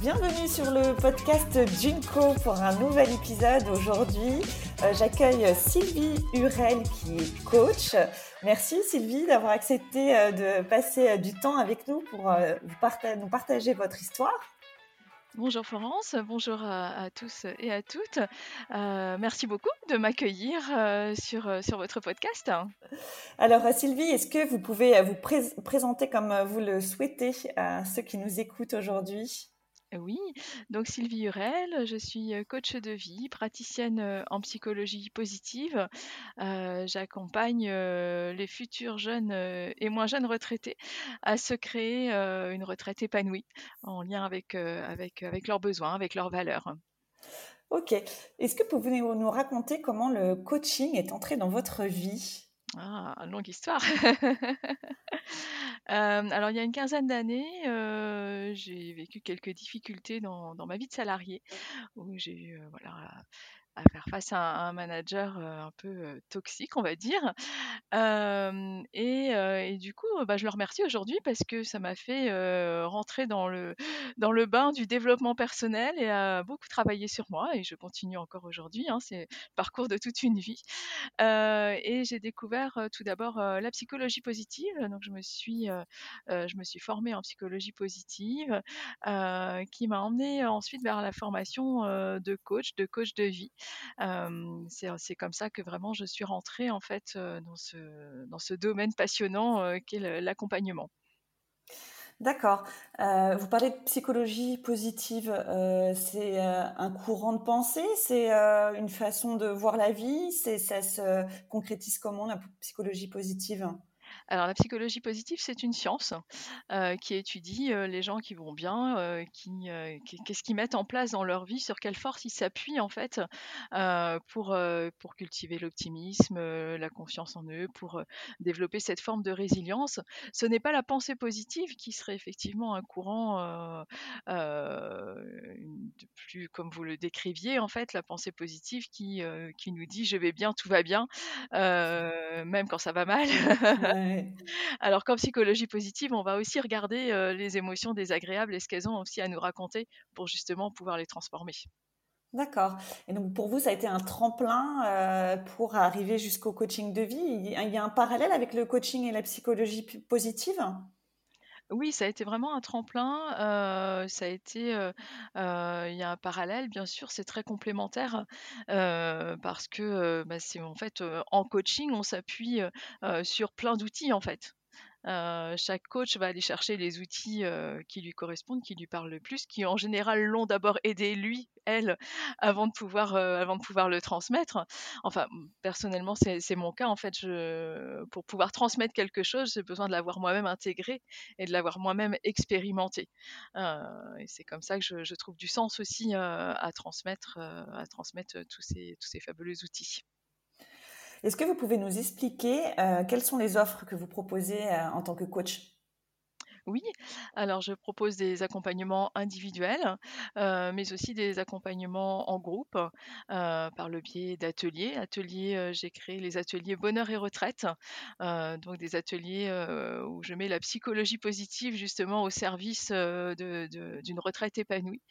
Bienvenue sur le podcast Junko pour un nouvel épisode. Aujourd'hui, euh, j'accueille Sylvie Hurel qui est coach. Merci Sylvie d'avoir accepté euh, de passer euh, du temps avec nous pour nous partager votre histoire. Bonjour Florence, bonjour à, tous et à toutes. merci beaucoup de m'accueillir sur, sur votre podcast. Alors Sylvie, est-ce que vous pouvez vous présenter comme vous le souhaitez à ceux qui nous écoutent aujourd'hui? Oui, donc Sylvie Hurel, je suis coach de vie, praticienne en psychologie positive. J'accompagne les futurs jeunes et moins jeunes retraités à se créer une retraite épanouie en lien avec, avec, avec leurs besoins, avec leurs valeurs. Ok. Est-ce que vous pouvez nous raconter comment le coaching est entré dans votre vie? Ah, longue histoire. alors il y a une quinzaine d'années, j'ai vécu quelques difficultés dans dans ma vie de salarié où j'ai eu, voilà à faire face à un manager un peu toxique, on va dire. et, du coup, bah, je le remercie aujourd'hui parce que ça m'a fait rentrer dans le, bain du développement personnel et à beaucoup travailler sur moi. Et je continue encore aujourd'hui. Hein, c'est le parcours de toute une vie. et j'ai découvert tout d'abord la psychologie positive. Donc, je me suis formée en psychologie positive qui m'a emmenée ensuite vers la formation de coach, de coach de vie c'est comme ça que vraiment je suis rentrée en fait dans ce, dans ce domaine passionnant qu'est l'accompagnement. D'accord. vous parlez de psychologie positive. c'est un courant de pensée, c'est une façon de voir la vie. Ça se concrétise comment la psychologie positive? Alors la psychologie positive, c'est une science qui étudie les gens qui vont bien, qui, qu'est-ce qu'ils mettent en place dans leur vie, sur quelle force ils s'appuient en fait pour, pour cultiver l'optimisme, la confiance en eux, pour développer cette forme de résilience. Ce n'est pas la pensée positive qui serait effectivement un courant de plus comme vous le décriviez en fait, la pensée positive qui, qui nous dit je vais bien, tout va bien, même quand ça va mal. Alors qu'en psychologie positive, on va aussi regarder les émotions désagréables et ce qu'elles ont aussi à nous raconter pour justement pouvoir les transformer. D'accord. Et donc pour vous, ça a été un tremplin pour arriver jusqu'au coaching de vie? Il y a un parallèle avec le coaching et la psychologie positive? Oui, ça a été vraiment un tremplin. ça a été, il y a un parallèle, bien sûr, c'est très complémentaire parce que bah, c'est en fait en coaching, on s'appuie sur plein d'outils en fait chaque coach va aller chercher les outils qui lui correspondent, qui lui parlent le plus, qui en général l'ont d'abord aidé lui, elle, avant de pouvoir, avant de pouvoir le transmettre. Enfin, personnellement, c'est mon cas. En fait, pour pouvoir transmettre quelque chose, j'ai besoin de l'avoir moi-même intégré et de l'avoir moi-même expérimenté. et c'est comme ça que je, je, trouve du sens aussi à transmettre, à transmettre tous ces, tous ces fabuleux outils. Est-ce que vous pouvez nous expliquer euh, quelles sont les offres que vous proposez euh, en tant que coach? Oui, alors je propose des accompagnements individuels, euh, mais aussi des accompagnements en groupe euh, par le biais d'ateliers. Ateliers, euh, j'ai créé les ateliers bonheur et retraite, donc des ateliers où je mets la psychologie positive justement au service d'une retraite épanouie,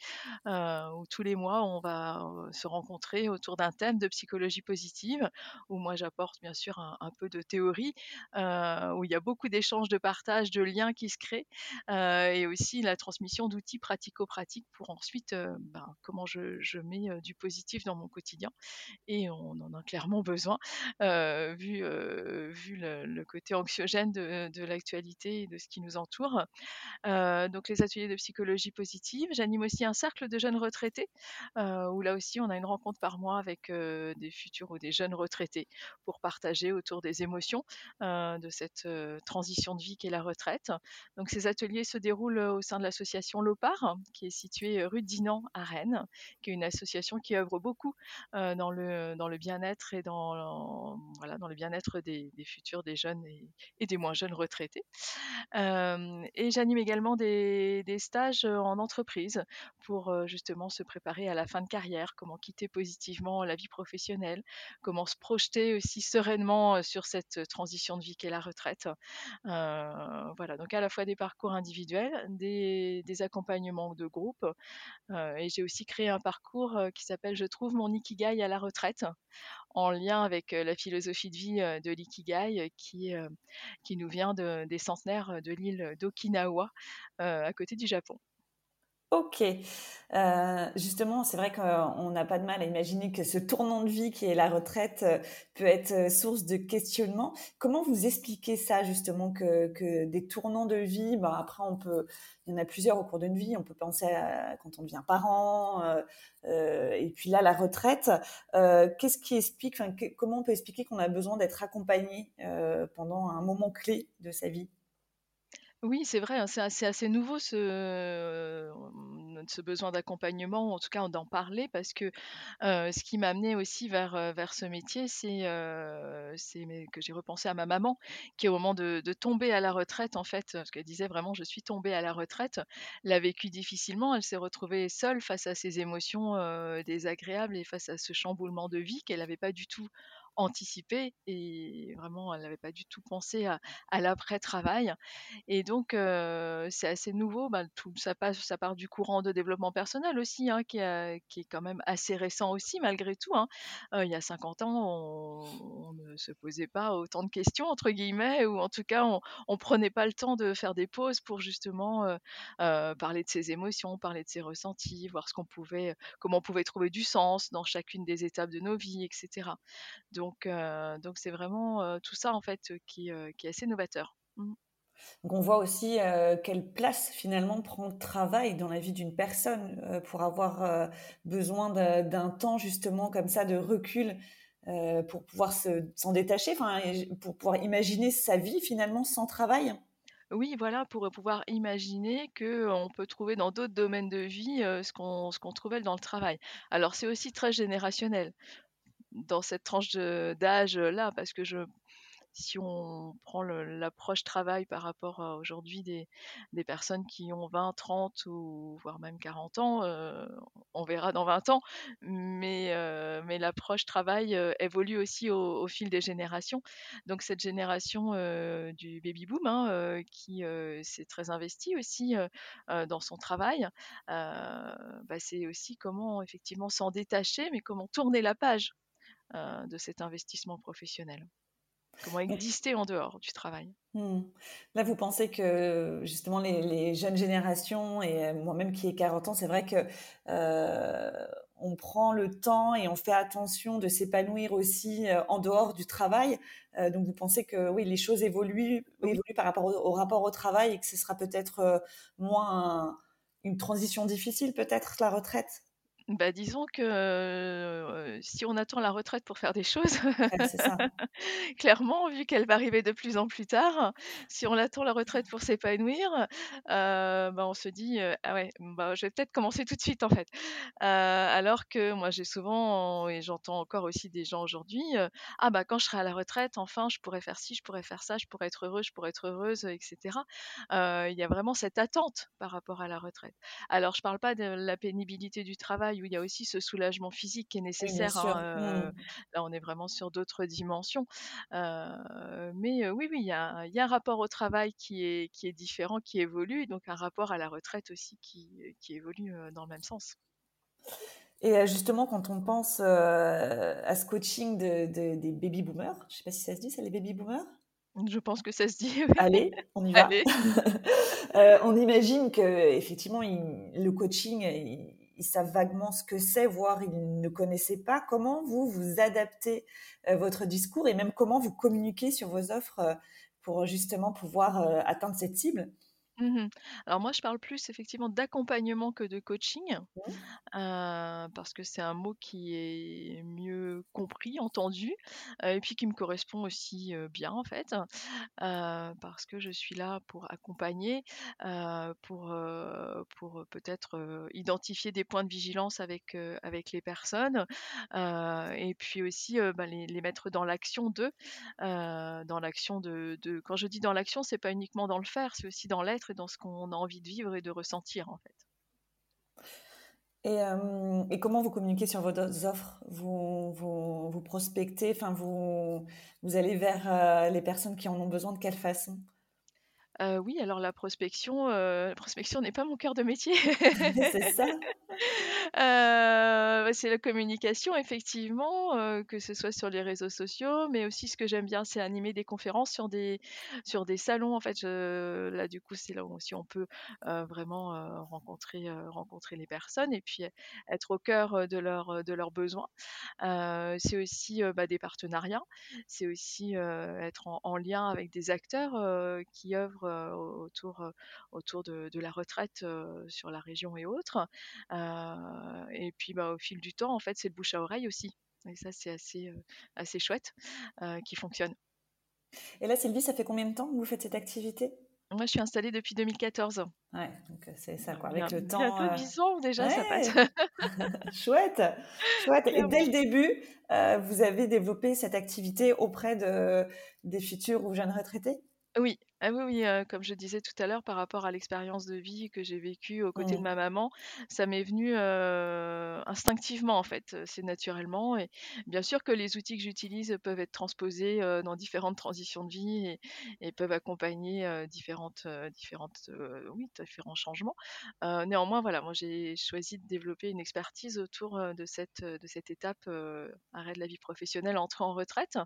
où tous les mois on va se rencontrer autour d'un thème de psychologie positive, où moi j'apporte bien sûr un, un, peu de théorie, où il y a beaucoup d'échanges, de partage, de liens qui se créent et aussi la transmission d'outils pratico-pratiques pour ensuite ben, comment je, mets du positif dans mon quotidien. Et on en a clairement besoin vu, vu le, côté anxiogène de, l'actualité et de ce qui nous entoure. donc les ateliers de psychologie positive. J'anime aussi un cercle de jeunes retraités où là aussi on a une rencontre par mois avec des futurs ou des jeunes retraités pour partager autour des émotions de cette transition de vie qu'est la retraite. Donc Ces ateliers se déroulent au sein de l'association Lopar, qui est située rue Dinan à Rennes, qui est une association qui œuvre beaucoup dans le, dans le bien-être et dans, voilà, dans le bien-être des, futurs, des jeunes et, des moins jeunes retraités. et j'anime également des, stages en entreprise pour justement se préparer à la fin de carrière, comment quitter positivement la vie professionnelle, comment se projeter aussi sereinement sur cette transition de vie qu'est la retraite. voilà, donc à la fois des parcours individuels, des, accompagnements de groupe, et j'ai aussi créé un parcours qui s'appelle Je trouve mon ikigai à la retraite, en lien avec la philosophie de vie de l'ikigai qui, qui nous vient de, des centenaires de l'île d'Okinawa, à côté du Japon. Ok. Euh, justement, c'est vrai qu'on n'a pas de mal à imaginer que ce tournant de vie qui est la retraite euh, peut être euh, source de questionnement. Comment vous expliquez ça, justement, que, des tournants de vie, bah, après, on peut, il y en a plusieurs au cours d'une vie, on peut penser à quand on devient parent, et puis là, la retraite. Qu'est-ce qui explique, comment on peut expliquer qu'on a besoin d'être accompagné pendant un moment clé de sa vie? Oui, c'est vrai, hein, c'est assez nouveau ce, ce besoin d'accompagnement, en tout cas d'en parler parce que, ce qui m'a amené aussi vers, vers ce métier, c'est, que j'ai repensé à ma maman qui au moment de de tomber à la retraite en fait, parce qu'elle disait vraiment: «Je suis tombée à la retraite», l'a vécu difficilement. Elle s'est retrouvée seule face à ses émotions, désagréables et face à ce chamboulement de vie qu'elle n'avait pas du tout anticipé et vraiment elle n'avait pas du tout pensé à, l'après-travail. Et donc c'est assez nouveau, bah, tout, ça, passe, ça part du courant de développement personnel aussi, hein, qui, est quand même assez récent aussi malgré tout. Hein. il y a 50 ans, on, ne se posait pas autant de questions, entre guillemets, ou en tout cas on ne prenait pas le temps de faire des pauses pour justement parler de ses émotions, parler de ses ressentis, voir ce qu'on pouvait, comment on pouvait trouver du sens dans chacune des étapes de nos vies, etc. Donc, donc c'est vraiment tout ça en fait qui, qui est assez novateur. Mmh. Donc on voit aussi quelle place finalement prend le travail dans la vie d'une personne pour avoir besoin d'un temps justement comme ça de recul pour pouvoir s'en détacher, pour pouvoir imaginer sa vie finalement sans travail? Oui, voilà, pour pouvoir imaginer qu'on peut trouver dans d'autres domaines de vie ce qu'on ce qu'on trouvait dans le travail. Alors c'est aussi très générationnel dans cette tranche d'âge-là, parce que si on prend l'approche travail par rapport à aujourd'hui des, personnes qui ont 20, 30 ou voire même 40 ans, euh, on verra dans 20 ans, mais, euh, mais l'approche travail euh, évolue aussi au, fil des générations. Donc cette génération du baby boom, hein, qui s'est très investie aussi dans son travail, bah, c'est aussi comment effectivement s'en détacher, mais comment tourner la page euh, de cet investissement professionnel Comment exister en dehors du travail mmh. Là, vous pensez que justement les, jeunes générations, et euh, moi-même qui ai 40 ans, c'est vrai que euh, on prend le temps et on fait attention de s'épanouir aussi en dehors du travail. donc vous pensez que oui, les choses évoluent, évoluent par rapport au, rapport au travail et que ce sera peut-être moins une transition difficile, peut-être la retraite? Bah, disons que, si on attend la retraite pour faire des choses, clairement, vu qu'elle va arriver de plus en plus tard, si on attend la retraite pour s'épanouir, bah, on se dit, «Ah ouais, bah, je vais peut-être commencer tout de suite, en fait». alors que moi, j'ai souvent et j'entends encore aussi des gens aujourd'hui, «Ah bah, quand je serai à la retraite, enfin, je pourrais faire ci, je pourrais faire ça, je pourrais être heureux, je pourrais être heureuse», etc. il y a vraiment cette attente par rapport à la retraite. Alors je parle pas de la pénibilité du travail où il y a aussi ce soulagement physique qui est nécessaire. Hein, mmh. Là, on est vraiment sur d'autres dimensions. mais oui, oui, il y, a, un rapport au travail qui est, qui est différent, qui évolue, donc un rapport à la retraite aussi qui, qui évolue dans le même sens. Et justement, quand on pense à ce coaching de, des baby boomers, je ne sais pas si ça se dit, c'est les baby boomers? Je pense que ça se dit. Allez, on y va. on imagine que effectivement, le coaching, ils savent vaguement ce que c'est, voire ils ne connaissaient pas. Comment vous, vous adaptez euh, votre discours et même comment vous communiquez sur vos offres euh, pour justement pouvoir euh, atteindre cette cible? Mmh Alors moi, je parle plus effectivement d'accompagnement que de coaching, heu, parce que c'est un mot qui est mieux compris, entendu, heu, et puis qui me correspond aussi, heu, bien en fait. Heu, parce que je suis là pour accompagner, heu, pour, heu, pour, peut-être, heu, identifier des points de vigilance avec, heu, avec les personnes, heu, et puis aussi, heu, bah, les les mettre dans l'action d'eux, heu, dans l'action de de quand je dis dans l'action, c'est pas uniquement dans le faire, c'est aussi dans l'être dans ce qu'on a envie de vivre et de ressentir, en fait. Et, et comment vous communiquez sur vos offres? Vous, vous, vous, prospectez, enfin vous, vous allez vers les personnes qui en ont besoin de quelle façon? Heu, oui, alors la prospection, heu, la prospection n'est pas mon cœur de métier. C'est ça. Heu, c'est la communication effectivement, heu, que ce soit sur les réseaux sociaux, mais aussi ce que j'aime bien, c'est animer des conférences sur des sur des salons. En fait, je là, du coup, c'est là où aussi on peut, heu, vraiment, heu, rencontrer, heu, rencontrer les personnes et puis être au cœur, de leurs, de leurs besoins. Heu, c'est aussi, heu, bah, des partenariats. C'est aussi, heu, être en en lien avec des acteurs, heu, qui œuvrent, autour, heu, autour de de la retraite, heu, sur la région et autres. Et puis, bah, au fil du temps, en fait, c'est le bouche à oreille aussi et ça, c'est assez, assez chouette, qui fonctionne. Et là, Sylvie, ça fait combien de temps que vous faites cette activité? Moi, je suis installée depuis 2014. Ouais, donc c'est ça quoi, avec le temps, bientôt heu 10 ans déjà, ça passe. ouais! Chouette, chouette et dès le début, vous avez développé cette activité auprès de des futurs ou jeunes retraités? Oui, ah oui, oui, heu, comme je disais tout à l'heure par rapport à l'expérience de vie que j'ai vécue aux côtés de Mmh. ma maman, ça m'est venu, heu, instinctivement en fait, c'est naturellement et bien sûr que les outils que j'utilise peuvent être transposés, heu, dans différentes transitions de vie et et peuvent accompagner, heu, différentes, heu, différentes, heu, oui, différents changements. Heu, néanmoins, voilà, moi j'ai choisi de développer une expertise autour, heu, de cette, de cette étape, heu, arrêt de la vie professionnelle, entrée en retraite.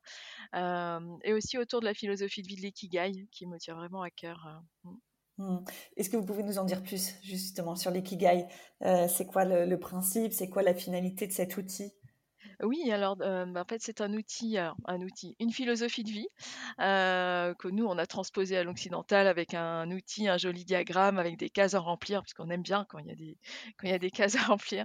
Hem, et aussi autour de la philosophie de vie de l'ikigai qui me vraiment à cœur, heu, mmh. Mmh. Est-ce que vous pouvez nous en dire plus justement sur l'ikigai? Heu, c'est quoi le principe? C'est quoi la finalité de cet outil? Oui, alors, heu, bah, en fait, c'est un outil, un outil, une philosophie de vie, heu, que nous on a transposé à l'occidental avec un outil, un joli diagramme avec des cases à remplir, puisqu'on aime bien quand il y a des quand il y a des cases à remplir.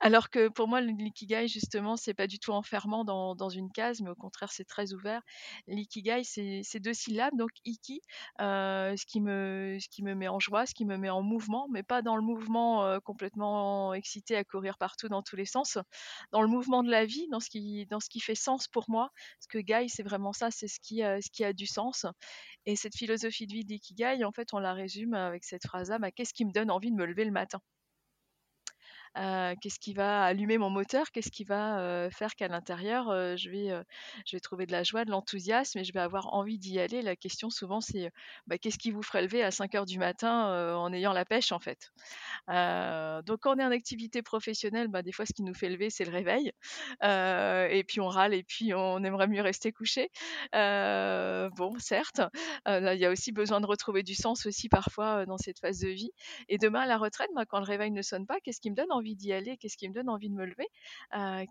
Alors que pour moi, l'ikigai justement, c'est pas du tout enfermant dans dans une case, mais au contraire, c'est très ouvert. L'ikigai, c'est 2 syllabes, donc iki, heu, ce qui me ce qui me met en joie, ce qui me met en mouvement, mais pas dans le mouvement, complètement excité à courir partout dans tous les sens. Dans le mouvement de la dans ce qui dans ce qui fait sens pour moi. Parce que gai, c'est vraiment ça, c'est ce qui, heu, ce qui a du sens. Et cette philosophie de vie d'ikigai, en fait, on la résume avec cette phrase-là: «Bah, qu'est-ce qui me donne envie de me lever le matin?» Qu'est-ce qui va allumer mon moteur? Qu'est-ce qui va, faire qu'à l'intérieur, je vais, je vais trouver de la joie, de l'enthousiasme et je vais avoir envie d'y aller? La question souvent c'est, bah, qu'est-ce qui vous ferait lever à 5:00 du matin, en ayant la pêche, en fait? Donc quand on est en activité professionnelle, bah, des fois ce qui nous fait lever, c'est le réveil. Et puis on râle et puis on aimerait mieux rester couché. Bon certes, il y a aussi besoin de retrouver du sens aussi parfois, dans cette phase de vie. Et demain à la retraite, quand le réveil ne sonne pas, qu'est-ce qui me donne envie d'y aller? Qu'est-ce qui me donne envie de me lever?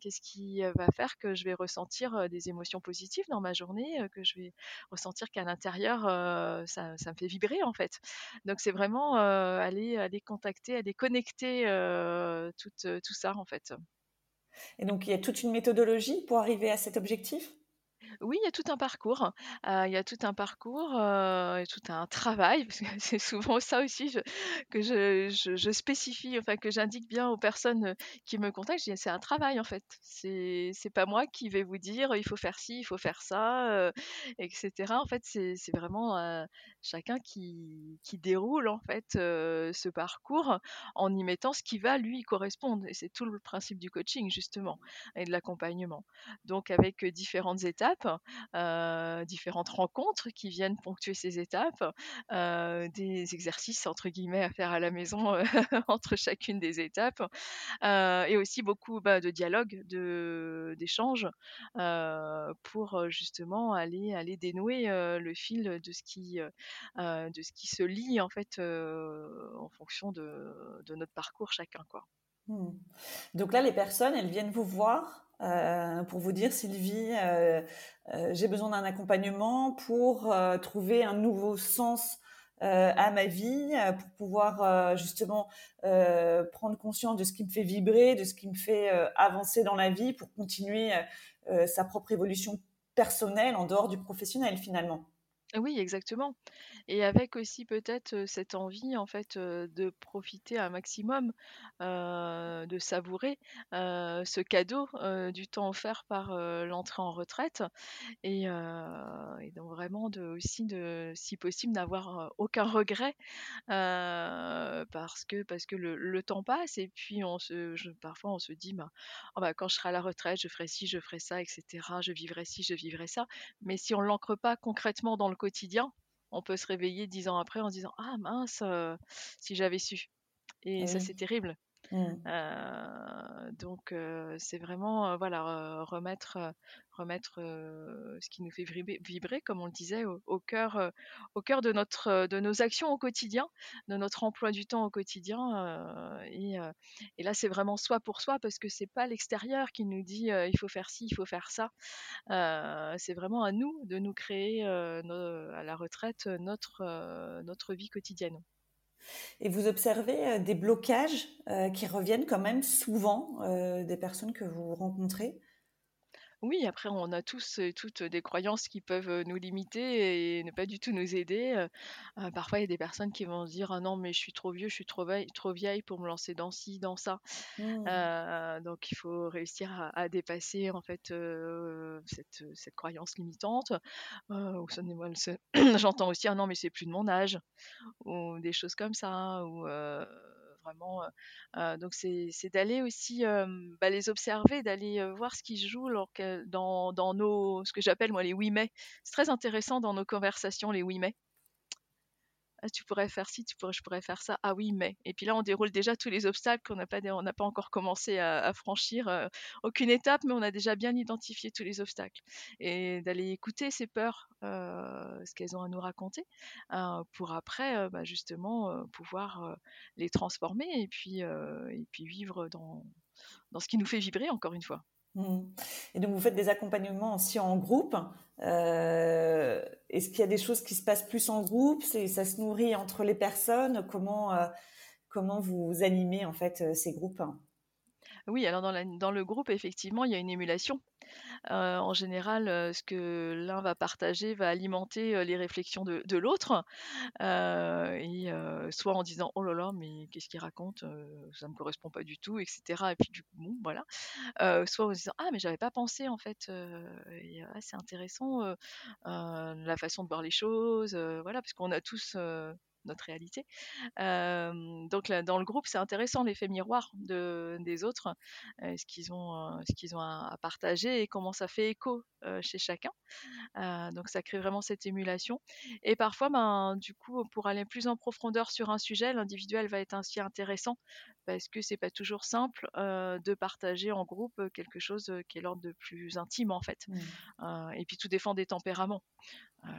Qu'est-ce qui, va faire que je vais ressentir, des émotions positives dans ma journée? Que je vais ressentir qu'à l'intérieur, ça me fait vibrer, en fait. Donc c'est vraiment, aller aller contacter, aller connecter, tout ça, en fait. Et donc il y a toute une méthodologie pour arriver à cet objectif? Oui, il y a tout un parcours, heu, il y a tout un parcours, et tout un travail, c'est souvent ça aussi que je spécifie, enfin que j'indique bien aux personnes, qui me contactent. Je dis: «C'est un travail en fait, c'est pas moi qui vais vous dire: "Il faut faire ci, il faut faire ça", heu, et cetera». En fait, c'est vraiment, chacun qui déroule en fait, ce parcours en y mettant ce qui va lui correspondre et c'est tout le principe du coaching justement et de l'accompagnement. Donc avec, différentes étapes, heu, différentes rencontres qui viennent ponctuer ces étapes, heu, des «exercices» entre guillemets à faire à la maison, heu, entre chacune des étapes, et aussi beaucoup, bah, de dialogue, de d'échanges, pour, justement aller aller dénouer, le fil de ce qui, de ce qui se lie en fait, en fonction de de notre parcours chacun, quoi. Mmh. Donc là, les personnes, elles viennent vous voir, heu, pour vous dire: «Sylvie, heu heu, j'ai besoin d'un accompagnement pour, trouver un nouveau sens, à ma vie pour pouvoir justement prendre conscience de ce qui me fait vibrer, de ce qui me fait avancer dans la vie pour continuer sa propre évolution personnelle en dehors du professionnel finalement. Oui, exactement. Et avec aussi peut-être, cette envie en fait, de profiter un maximum, de savourer, ce cadeau, du temps offert par, l'entrée en retraite et donc vraiment aussi de si possible n'avoir, aucun regret, parce que parce que le temps passe et puis on se parfois on se dit: «Ben, oh bah, quand je serai à la retraite, je ferai ci, je ferai ça et cetera, je vivrai ci, je vivrai ça». Mais si on l'ancre pas concrètement dans le quotidien, on peut se réveiller dix ans après en se disant ah mince si j'avais su et ça c'est terrible mmh. donc c'est vraiment voilà remettre remettre ce qui nous fait vibrer, comme on le disait au, cœur au cœur de notre de nos actions au quotidien de notre emploi du temps au quotidien et, et, là c'est vraiment soi pour soi parce que c'est pas l'extérieur qui nous dit il faut faire ci il faut faire ça c'est vraiment à nous de nous créer à la retraite notre notre vie quotidienne et vous observez des blocages qui reviennent quand même souvent des personnes que vous rencontrez oui, après on a tous et toutes des croyances qui peuvent, nous limiter et ne pas du tout nous aider, parfois il y a des personnes qui vont se dire: «Ah non mais je suis trop vieux, je suis trop vieille trop vieille pour me lancer dans ci, dans ça». Mmh. donc il faut réussir à dépasser en fait, cette, cette croyance limitante, j'entends aussi: «Ah non mais c'est plus de mon âge» ou des choses comme ça, ou vraiment. donc c'est d'aller aussi bah, les observer, d'aller voir ce qui se joue dans, dans nos, ce que j'appelle moi les oui mais. C'est très intéressant dans nos conversations les oui mais. Ah, tu pourrais faire ci, je pourrais faire ça. Ah oui, mais. Et puis là, on déroule déjà tous les obstacles qu'on n'a pas, on n'a pas encore commencé à, franchir. Euh, aucune étape, mais on a déjà bien identifié tous les obstacles. Et d'aller écouter ces peurs, euh, ce qu'elles ont à nous raconter, euh, pour après, bah, justement, pouvoir les transformer et puis, et puis vivre dans, dans ce qui nous fait vibrer, encore une fois. Mmh. Et donc vous faites des accompagnements aussi en groupe. Euh, est-ce qu'il y a des choses qui se passent plus en groupe? Ça se nourrit entre les personnes? Comment euh, comment vous animez en fait euh, ces groupes? Oui, alors dans, dans, le groupe effectivement il y a une émulation. Euh, en général, euh, ce que l'un va partager va alimenter euh, les réflexions de, l'autre, et soit en disant oh là là, mais qu'est-ce qu'il raconte, ça me correspond pas du tout, etc. Et puis du coup, bon, voilà. soit en disant ah mais j'avais pas pensé en fait, ah, c'est intéressant la façon de voir les choses, voilà, parce qu'on a tous réalité. donc dans le groupe, c'est intéressant l'effet miroir de, des autres, ce qu'ils ont, ce qu'ils ont à, partager et comment ça fait écho chez chacun. donc ça crée vraiment cette émulation. Et parfois, ben, du coup, pour aller plus en profondeur sur un sujet, l'individuel va être ainsi intéressant parce que c'est pas toujours simple de partager en groupe quelque chose qui est l'ordre de plus intime en fait. Mmh. et puis tout dépend des tempéraments.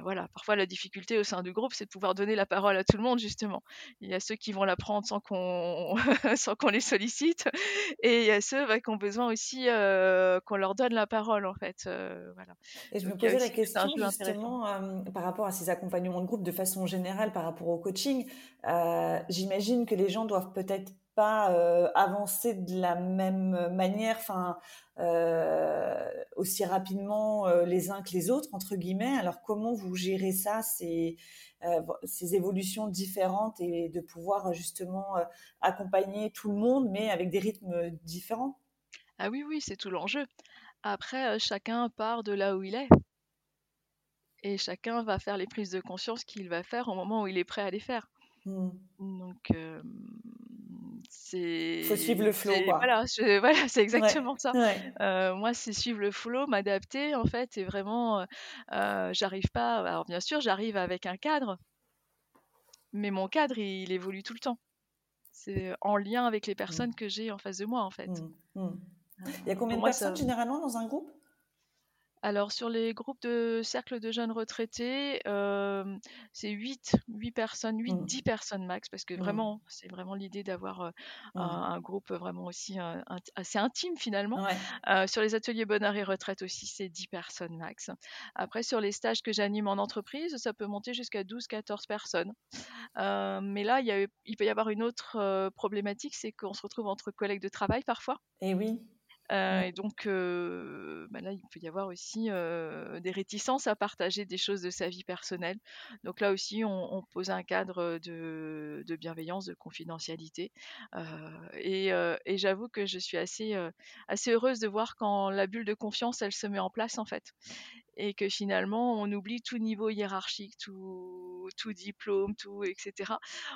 voilà, parfois la difficulté au sein du groupe, c'est de pouvoir donner la parole à tout le monde justement. Il y a ceux qui vont la prendre sans qu'on sans qu'on les sollicite, et il y a ceux bah, qui ont besoin aussi qu'on leur donne la parole en fait. voilà. Et je me posais la question justement par rapport à ces accompagnements de groupe de façon générale par rapport au coaching. J'imagine que les gens doivent peut-être pas euh, avancer de la même manière, enfin euh, aussi rapidement euh, les uns que les autres entre guillemets. Alors comment vous gérez ça, ces, ces évolutions différentes et de pouvoir justement accompagner tout le monde, mais avec des rythmes différents? Ah oui oui, c'est tout l'enjeu. Après, chacun part de là où il est. Et chacun va faire les prises de conscience qu'il va faire au moment où il est prêt à les faire. Mmh. Donc, c'est. Faut suivre le flow, quoi. Voilà, voilà c'est exactement ça. Euh, moi, c'est suivre le flow, m'adapter, en fait, et vraiment, euh, euh, j'arrive pas. Alors, bien sûr, j'arrive avec un cadre, mais mon cadre, il, évolue tout le temps. C'est en lien avec les mmh. personnes que j'ai en face de moi, en fait. Mmh, il y a combien de personnes généralement dans un groupe? Alors sur les groupes de cercle de jeunes retraités, euh, c'est 8, 8 personnes, 8, 10 mmh. personnes max, parce que mmh. vraiment, c'est vraiment l'idée d'avoir euh, mmh. un, groupe vraiment aussi assez intime finalement. sur les ateliers bonheur et retraite aussi, c'est 10 personnes max. Après, sur les stages que j'anime en entreprise, ça peut monter jusqu'à 12, 14 personnes. mais là, il, il peut y avoir une autre problématique, c'est qu'on se retrouve entre collègues de travail parfois. Et oui. Euh, et donc, bah là, il peut y avoir aussi des réticences à partager des choses de sa vie personnelle. Donc là aussi, on, pose un cadre de, bienveillance, de confidentialité. et, j'avoue que je suis assez, assez heureuse de voir quand la bulle de confiance, elle se met en place, en fait. Et que finalement, on oublie tout niveau hiérarchique, tout, tout diplôme, tout, etc.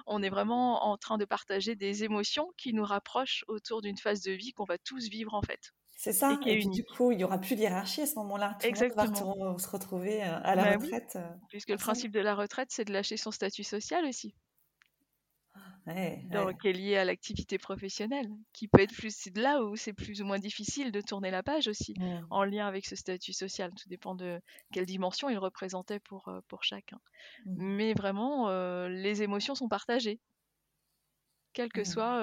On est vraiment en train de partager des émotions qui nous rapprochent autour d'une phase de vie qu'on va tous vivre, en fait. C'est ça. Et, du coup, il n'y aura plus d'hierarchie à ce moment-là. Tout Exactement. monde va se retrouver euh, à la bah retraite. Euh, Puisque le principe de la retraite, c'est de lâcher son statut social aussi. Donc, qui est lié à l'activité professionnelle, qui peut être plus c'est de là où c'est plus ou moins difficile de tourner la page aussi, mmh. en lien avec ce statut social. Tout dépend de quelle dimension il représentait pour, euh, pour chacun. Mmh. Mais vraiment, les émotions sont partagées, quelle que mmh. soit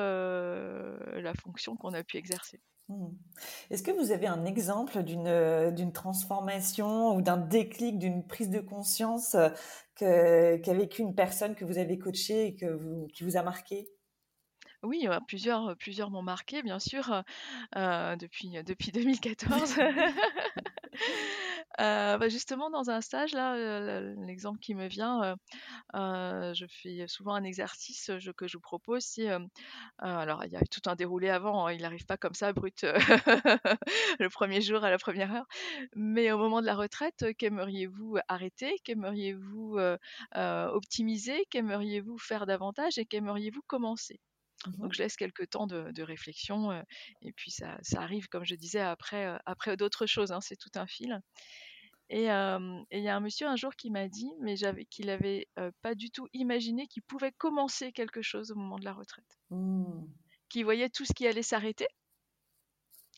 la fonction qu'on a pu exercer. Mmh. Est-ce que vous avez un exemple d'une euh, d'une transformation ou d'un déclic, d'une prise de conscience euh, qu'a vécu une personne que vous avez coachée et que vous, qui vous a marqué? Oui, plusieurs, plusieurs m'ont marqué, bien sûr, euh, depuis, depuis 2014. Euh, bah, justement, dans un stage, là, l'exemple qui me vient, euh, je fais souvent un exercice que je vous propose. C'est, alors, il y a tout un déroulé avant, hein, il n'arrive pas comme ça, brut, le premier jour à la première heure. Mais au moment de la retraite, qu'aimeriez-vous arrêter Qu'aimeriez-vous optimiser Qu'aimeriez-vous faire davantage Et qu'aimeriez-vous commencer? Mmh Donc je laisse quelques temps de, réflexion et puis ça, arrive, comme je disais, après, après d'autres choses, hein, c'est tout un fil. Et il y a un monsieur un jour qui m'a dit, mais qu'il n'avait pas du tout imaginé qu'il pouvait commencer quelque chose au moment de la retraite. Mmh. Qu'il voyait tout ce qui allait s'arrêter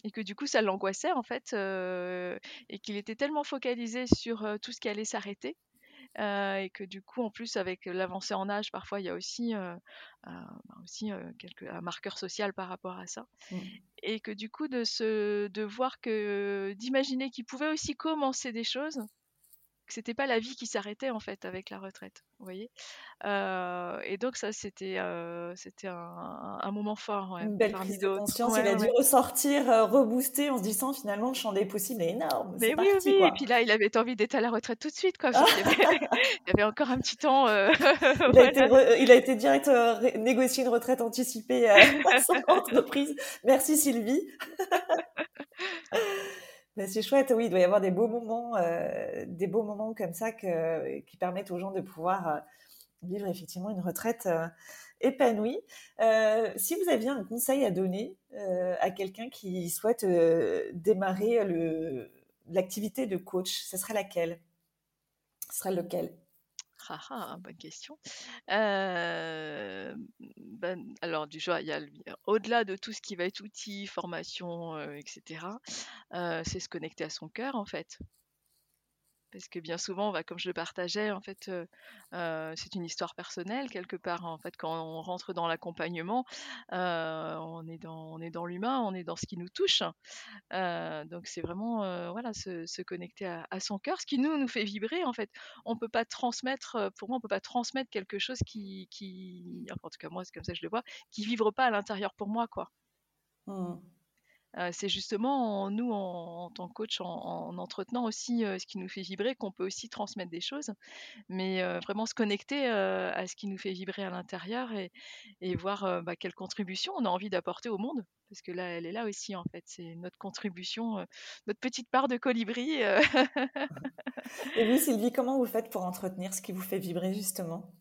et que du coup ça l'angoissait en fait et qu'il était tellement focalisé sur tout ce qui allait s'arrêter et que du coup, en plus, avec l'avancée en âge, parfois il y a aussi, bah, aussi quelques, un marqueur social par rapport à ça. Mmh. Et que du coup, de, se, de voir que, d'imaginer qu'il pouvait aussi commencer des choses, que c'était pas la vie qui s'arrêtait en fait avec la retraite, vous voyez? Euh, et donc ça c'était euh, c'était un, moment fort. Une belle prise de conscience. il a dû ressortir, euh, rebooster en se disant finalement le champ des possibles est énorme. Mais oui, oui. Et puis là il avait envie d'être à la retraite tout de suite quoi. il, y avait, encore un petit temps. il, a été il, a été direct négocier une retraite anticipée à son entreprise. Merci Sylvie. C'est chouette, oui, il doit y avoir des beaux moments, euh, des beaux moments comme ça qui permettent aux gens de pouvoir euh, vivre effectivement une retraite euh, épanouie. si vous aviez un conseil à donner à quelqu'un qui souhaite démarrer l'activité de coach, ce serait laquelle? Ce serait lequel? Ah, ah, bonne question. ben, alors, il y a au-delà de tout ce qui va être outils, formation, etc., c'est se connecter à son cœur, en fait parce que bien souvent, bah, comme je le partageais, en fait, c'est une histoire personnelle quelque part. En fait, quand on rentre dans l'accompagnement, on est dans, l'humain, on est dans ce qui nous touche. donc c'est vraiment, voilà, se, connecter à, son cœur, ce qui nous fait vibrer. En fait, on peut pas transmettre, pour moi, on peut pas transmettre quelque chose qui, en tout cas moi, c'est comme ça que je le vois, qui vivre pas à l'intérieur pour moi, quoi. Mmh c'est justement nous, en, tant que coach, en, entretenant aussi ce qui nous fait vibrer, qu'on peut aussi transmettre des choses, mais vraiment se connecter à ce qui nous fait vibrer à l'intérieur et, voir bah, quelle contribution on a envie d'apporter au monde, parce que là, elle est là aussi en fait, c'est notre contribution, notre petite part de colibri. et oui, Sylvie, comment vous faites pour entretenir ce qui vous fait vibrer justement?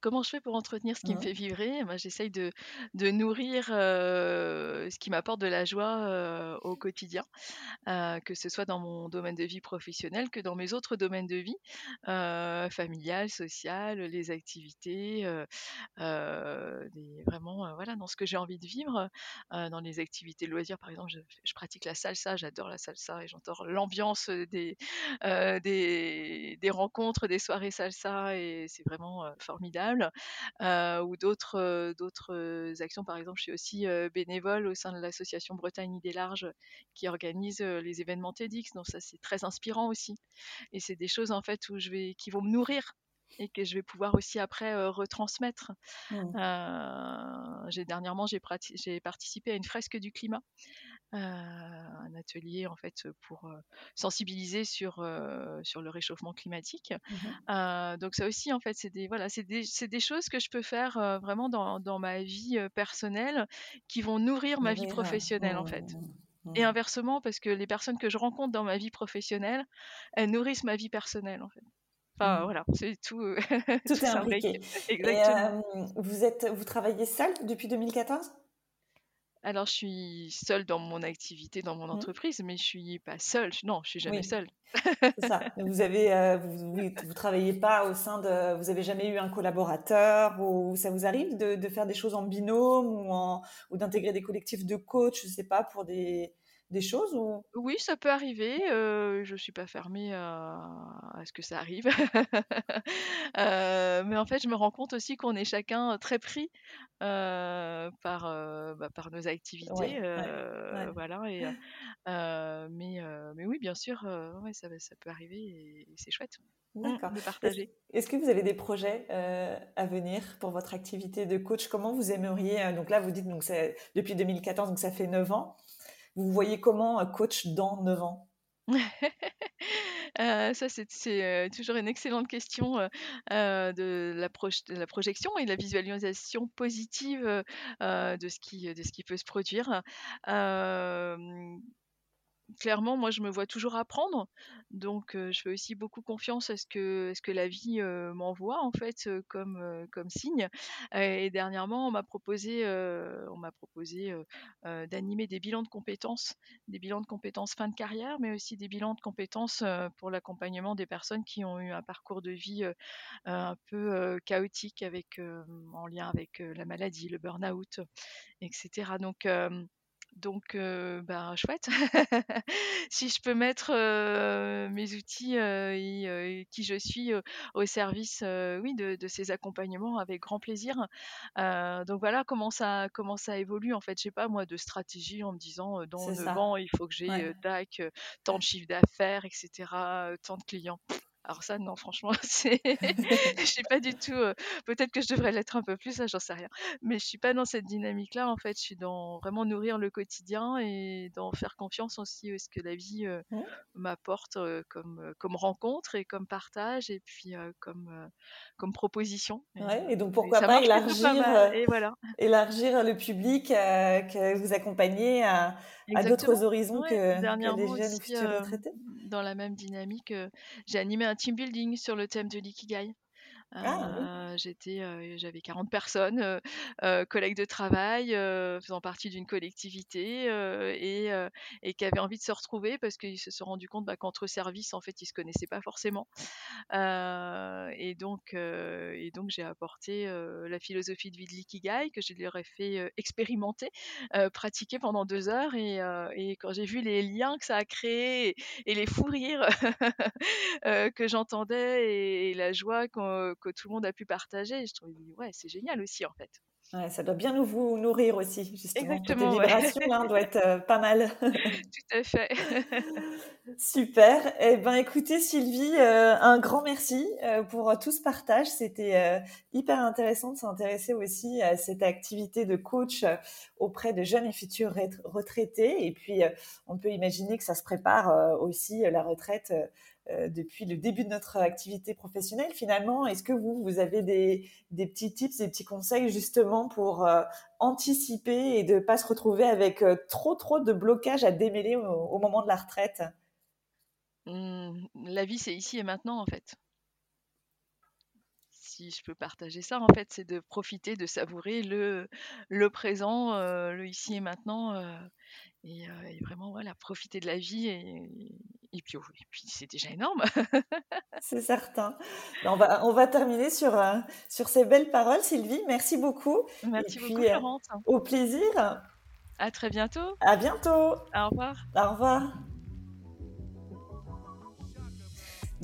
Comment je fais pour entretenir ce qui me fait vibrer? J'essaye de de nourrir, ce qui m'apporte de la joie, au quotidien, que ce soit dans mon domaine de vie professionnel que dans mes autres domaines de vie, familial, social, les activités, des vraiment, voilà, dans ce que j'ai envie de vivre, dans les activités de loisirs, par exemple, je je pratique la salsa, j'adore la salsa et j'adore l'ambiance, des, des des rencontres, des soirées salsa et c'est vraiment, heu, ou d'autres, actions, par exemple, je suis aussi, bénévole au sein de l'association Bretagne Idées Larges qui organise, les événements TEDx, donc ça, c'est très inspirant aussi. Et c'est des choses, en fait, où je vais qui vont me nourrir et que je vais pouvoir aussi après, retransmettre. Mmh. J'ai dernièrement, j'ai participé à une fresque du climat, un atelier, en fait, pour, sensibiliser sur, sur le réchauffement climatique. Mmh donc ça aussi, en fait, c'est des voilà, c'est des c'est des choses que je peux faire, vraiment dans dans ma vie, personnelle qui vont nourrir ma vie professionnelle, en fait mmh, et inversement parce que les personnes que je rencontre dans ma vie professionnelle, elles nourrissent ma vie personnelle, en fait. Enfin, Mmh. voilà, c'est tout, heu, Tout tout est imbriqué et Exactement. hem, vous êtes vous travaillez seule depuis 2014? Alors je suis seule dans mon activité, dans mon Mmh. entreprise, mais je suis pas seule, non, je suis jamais Oui, seule. c'est ça. Vous avez, heu, vous vous travaillez pas au sein de vous avez jamais eu un collaborateur ou ça vous arrive de de faire des choses en binôme ou ou d'intégrer des collectifs de coach, je sais pas, pour des des choses ou? Oui, ça peut arriver, heu, je suis pas fermée à à ce que ça arrive. Heu, mais en fait, je me rends compte aussi qu'on est chacun très pris, par, bah, par nos activités, Ouais, ouais, ouais. heu, voilà et mais oui, bien sûr, ouais, ça peut arriver et et c'est chouette. Mmh, D'accord. de partager. est-ce que vous avez des projets, à venir pour votre activité de coach? Comment vous aimeriez, donc là, vous dites donc c'est depuis 2014, donc ça fait 9 ans. Vous voyez comment, heu, coach dans 9 ans? Heu, ça, c'est heu, toujours une excellente question, heu, de la de la projection et de la visualisation positive, de ce qui, de ce qui peut se produire. Clairement, moi, je me vois toujours apprendre, donc je fais aussi beaucoup confiance à ce que la vie, m'envoie, en fait, comme, signe. Et dernièrement, on m'a proposé, d'animer des bilans de compétences, des bilans de compétences fin de carrière, mais aussi des bilans de compétences, pour l'accompagnement des personnes qui ont eu un parcours de vie, un peu, chaotique avec, en lien avec, la maladie, le burn-out, et cetera. Donc donc ben, chouette. Si je peux mettre, heu, mes outils, heu et qui je suis, au service, oui, de de ces accompagnements avec grand plaisir. Donc voilà comment ça comment ça évolue en fait. J'ai pas moi de stratégie en me disant, «Dans C'est 9 ça. ans, il faut que j'ai, Ouais. tac, tant de chiffre d'affaires et cetera, heu, tant de clients». Alors ça non franchement c'est je suis pas du tout, heu peut-être que je devrais l'être un peu plus, ça j'en sais rien. Mais je suis pas dans cette dynamique-là en fait, je suis dans vraiment nourrir le quotidien et dans faire confiance aussi à ce que la vie, heu, Mmh. m'apporte, heu, comme, comme rencontre et comme partage et puis, comme, comme proposition et Ouais et donc et pourquoi ça pas marche plutôt pas élargir, mal heu, et voilà. élargir le public, que vous accompagnez à à d'autres horizons Ouais, que que les dernièrement jeunes aussi, futurs retraités? dans la même dynamique, heu, j'ai animé un team building sur le thème de l'ikigai. Ah Heu, j'étais, heu, j'avais 40 personnes, heu, collègues de travail, faisant partie d'une collectivité, et et qui avaient envie de se retrouver parce qu'ils se sont rendus compte, bah, qu'entre services, en fait, ils se connaissaient pas forcément. Et donc et donc j'ai apporté, la philosophie de vie de l'ikigai que je leur ai fait, expérimenter, pratiquer pendant 2 heures et et quand j'ai vu les liens que ça a créés et les fous rires, que j'entendais et et la joie qu'on que tout le monde a pu partager, je trouvais ouais, c'est génial aussi, en fait. ouais, ça doit bien nous vous nourrir aussi justement. Exactement, ouais, vibration là, on doit être, heu, pas mal. tout à fait. Super. Eh ben, écoutez Sylvie, heu, un grand merci, heu, pour, tout ce partage. C'était, hyper intéressant de s'intéresser aussi à cette activité de coach, auprès de jeunes et futurs retraités et puis, on peut imaginer que ça se prépare, aussi, la retraite, depuis le début de notre activité professionnelle finalement? Est-ce que vous, vous avez des petits tips, des petits conseils justement pour, heu, anticiper et de pas se retrouver avec, heu, trop, trop de blocages à démêler au moment de la retraite? Mmh, la vie, c'est ici et maintenant, en fait. si je peux partager ça, en fait, c'est de profiter, de savourer le, présent, le ici et maintenant, et, vraiment, voilà, profiter de la vie et, et puis, puis c'est déjà énorme. c'est certain. Ben, on va, on va terminer sur, sur ces belles paroles, Sylvie. Merci beaucoup. Merci beaucoup, Florence. au plaisir. À très bientôt. À bientôt. Au revoir. Au revoir.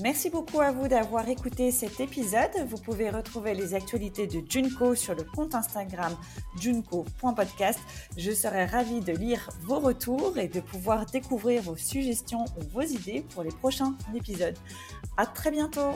Merci beaucoup à vous d'avoir écouté cet épisode. Vous pouvez retrouver les actualités de Junko sur le compte Instagram junko.podcast. Je serai ravie de lire vos retours et de pouvoir découvrir vos suggestions ou vos idées pour les prochains épisodes. À très bientôt!